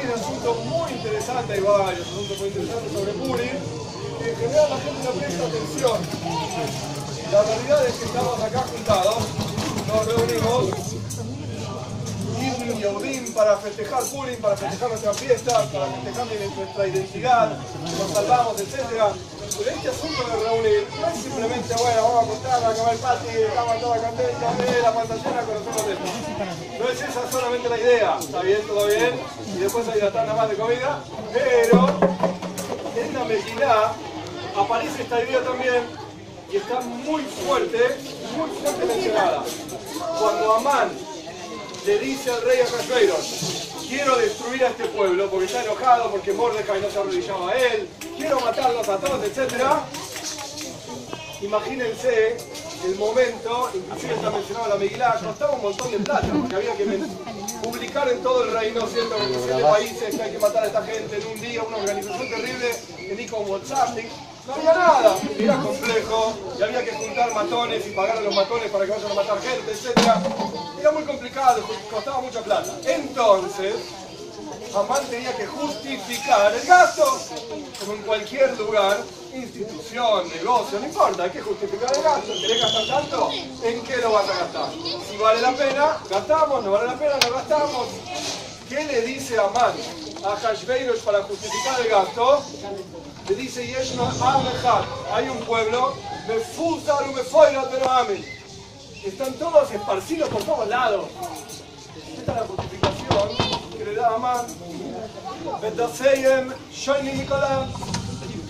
hay un asunto muy interesante, hay varios asuntos muy interesantes sobre Purim, que en general la gente no presta atención. La realidad es que estamos acá juntados, nos reunimos Ibn Yehudim para festejar Purim, para festejar nuestra fiesta, para festejar nuestra identidad, nos salvamos, etc. Pero este asunto de reunir no es simplemente, bueno, a a. No es esa solamente la idea, está bien, todo bien, y después hay una tanda más de comida, pero en la Mejilá aparece esta idea también y está muy fuerte, muy fuerte mencionada. Cuando Amán le dice al rey Ahasuerus, quiero destruir a este pueblo porque está enojado, porque Mordecai no se arrodillaba a él, quiero matarlos a todos, etc. Imagínense el momento, inclusive está mencionado la Megilá, costaba un montón de plata, porque había que publicar en todo el reino, ¿cierto? En países que hay que matar a esta gente en un día, una organización terrible, en con WhatsApp, no había nada, era complejo, y había que juntar matones y pagar a los matones para que vayan a matar gente, etc. Era muy complicado, costaba mucha plata. Entonces, Amán tenía que justificar el gasto, como en cualquier lugar, institución, negocio, no importa, hay que justificar el gasto. ¿Querés gastar tanto? ¿En qué lo vas a gastar? Si vale la pena, gastamos, no vale la pena, no gastamos. ¿Qué le dice Amán a Hashbeiros para justificar el gasto? Le dice Yeshua hay un pueblo, me fusaron, me fuera, pero amen. Están todos esparcidos por todos lados. Esta es la justificación que le da Amán. Nicolás y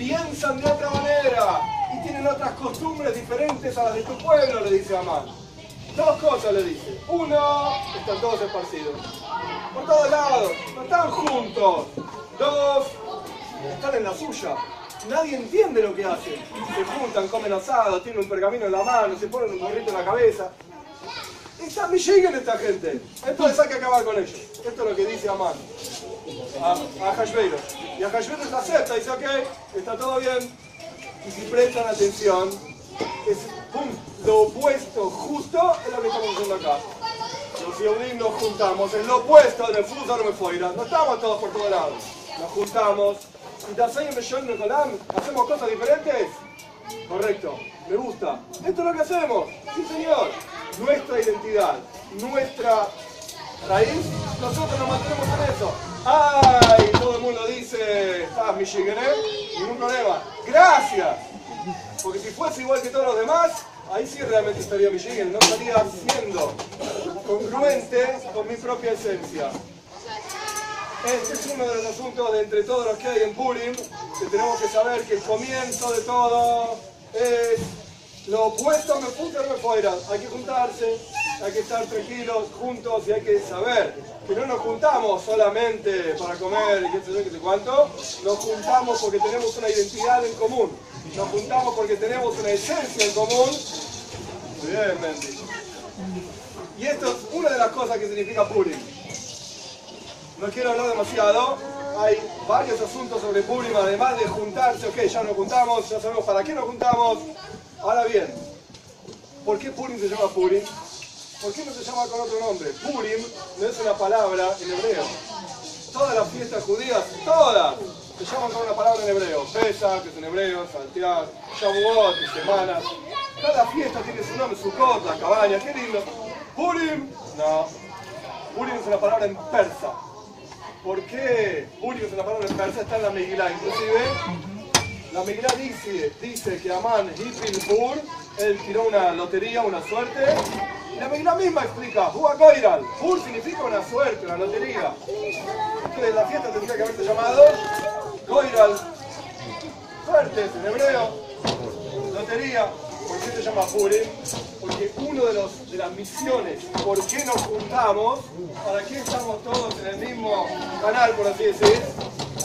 piensan de otra manera y tienen otras costumbres diferentes a las de tu pueblo, le dice Amán. Dos cosas le dice. Uno, están todos esparcidos. Por todos lados, no están juntos. Dos, están en la suya. Nadie entiende lo que hacen. Se juntan, comen asado, tienen un pergamino en la mano, se ponen un gorrito en la cabeza. Está Michigan esta gente. Entonces hay que acabar con ellos. Esto es lo que dice Amán. A, a. Y a Hashbeiros acepta, dice, ok, está todo bien. Y si prestan atención, es lo opuesto justo es lo que estamos haciendo acá. Los Yehudim nos juntamos, es lo opuesto del fútbol me fuera. No estamos todos por todos lados. Nos juntamos, ¿Hacemos cosas diferentes? Correcto, me gusta. Esto es lo que hacemos. Sí, señor. Nuestra identidad, nuestra raíz, nosotros nos mantenemos en eso. ¡Ay! Todo el mundo dice, ¿estás Michigan? Ningún problema. ¡Gracias! Porque si fuese igual que todos los demás, ahí sí realmente estaría Michigan. No estaría siendo congruente con mi propia esencia. Este es uno de los asuntos de entre todos los que hay en Purim, que tenemos que saber que el comienzo de todo es lo opuesto me puse me fuera. Hay que juntarse, hay que estar tranquilos, juntos y hay que saber que no nos juntamos solamente para comer y qué sé yo, qué sé cuánto, nos juntamos porque tenemos una identidad en común, nos juntamos porque tenemos una esencia en común. Muy bien, Mendy. Y esto es una de las cosas que significa Purim no quiero hablar demasiado. Hay varios asuntos sobre Purim, además de juntarse, ok, ya nos juntamos, ya sabemos para qué nos juntamos. Ahora bien, ¿por qué Purim se llama Purim? ¿Por qué no se llama con otro nombre? Purim no es una palabra en hebreo. Todas las fiestas judías, todas, se llaman con una palabra en hebreo. Pesach, que es en hebreo, Santiago, Shavuot, semanas. Cada fiesta tiene su nombre, su cosa, cabaña, qué lindo. Purim, no. Purim es una palabra en persa. ¿Por qué Purim es una palabra en persa? Está en la Megilá. Inclusive, la Megilá dice, dice que Amán Hipil Pur, él tiró una lotería, una suerte. La Megilá misma explica, Hua Goiral. Pur significa una suerte, una lotería. Entonces la fiesta tendría que haberse llamado Goiral. Suertes en hebreo. Lotería. ¿Por qué se llama Purim? Porque uno de, de las misiones, ¿por qué nos juntamos? ¿Para qué estamos todos en el mismo canal, por así decir?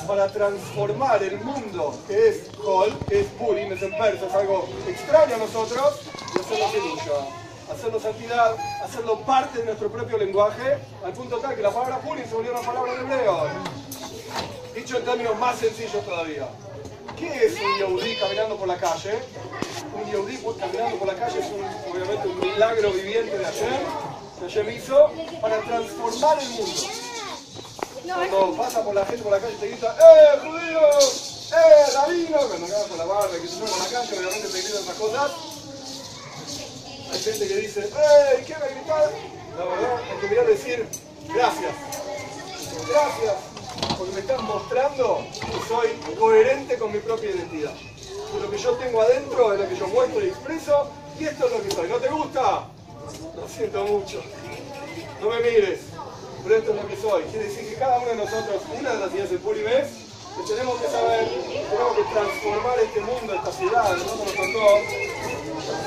Para transformar el mundo que es Hol, que es Purim, es en persa, es algo extraño a nosotros, y hacerlo hacerlo santidad, hacerlo parte de nuestro propio lenguaje, al punto tal que la palabra Purim se volvió una palabra en hebreo. Dicho en términos más sencillos todavía. ¿Qué es un Yehudi caminando por la calle? Un Yehudi caminando por la calle es obviamente un milagro viviente de Hashem, que Hashem hizo para transformar el mundo. Cuando pasa por la gente por la calle te grita, ¡eh, judío! ¡eh, rabino! Cuando acabas con la barba, que se por la calle, obviamente te gritan esas cosas. Hay gente que dice, ¡eh, qué me gritar! La verdad, hay que mirar decir, gracias. Gracias, porque me están mostrando que soy coherente con mi propia identidad. Que lo que yo tengo adentro es lo que yo muestro y expreso, y esto es lo que soy. ¿No te gusta? Lo siento mucho. No me mires, pero esto es lo que soy. Quiere decir que cada uno de nosotros, una de las ideas del Puri es que tenemos que saber, tenemos que transformar este mundo, esta ciudad. Nosotros nos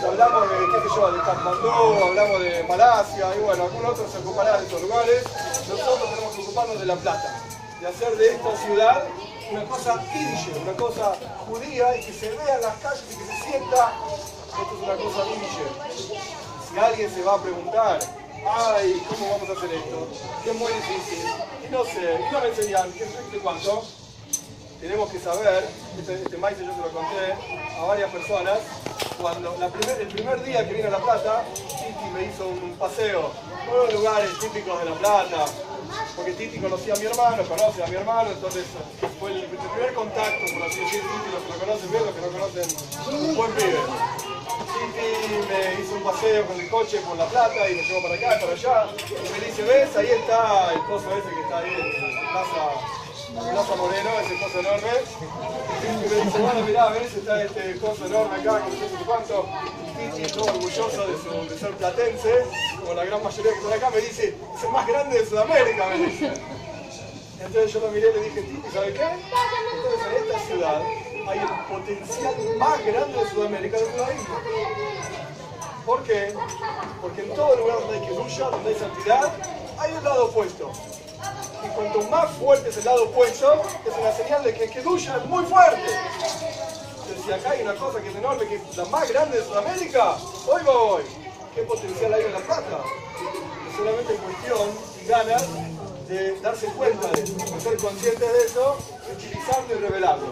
hablamos de, qué yo, de Katmandú, hablamos de Malasia, y bueno, algunos otros se ocuparán de esos lugares. Nosotros tenemos que ocuparnos de La Plata, de hacer de esta ciudad una cosa irje, una cosa judía y que se vea en las calles y que se sienta, esto es una cosa irje. Si alguien se va a preguntar, ay, ¿cómo vamos a hacer esto? Que es muy difícil, y no sé, y no me enseñan, ¿qué sé cuánto? tenemos que saber, este, este maíz yo se lo conté a varias personas, cuando el primer día que vine a La Plata, Titi me hizo un paseo por los lugares típicos de La Plata, porque Titi conocía a mi hermano, conoce a mi hermano, entonces fue el, primer contacto, por así decirlo, Titi, los que lo conocen bien, los que no conocen, buen pibe. Titi me hizo un paseo con el coche por La Plata y me llevó para acá, para allá, y me dice, ves, ahí está el pozo ese que está ahí en Plaza Plaza Moreno, ese coso enorme. Y me dice, bueno, mirá, ves, está este coso enorme acá, que no sé cuánto. Es todo orgulloso de, su, ser platense, como la gran mayoría que están acá, me dice, es el más grande de Sudamérica, me dice. Entonces yo lo miré y le dije, Titi, ¿sabe qué? Entonces en esta ciudad hay el potencial más grande de Sudamérica de una isla. ¿Por qué? Porque en todo lugar donde hay que lucha, donde hay santidad, hay el lado opuesto. Y cuanto más fuerte es el lado opuesto, es una señal de que el Kedusha es muy fuerte. Entonces, si acá hay una cosa que es enorme, que es la más grande de Sudamérica, hoy voy. ¿Qué potencial hay en la plata? Es solamente cuestión y ganas de darse cuenta de, ser conscientes de eso, utilizarlo y revelarlo.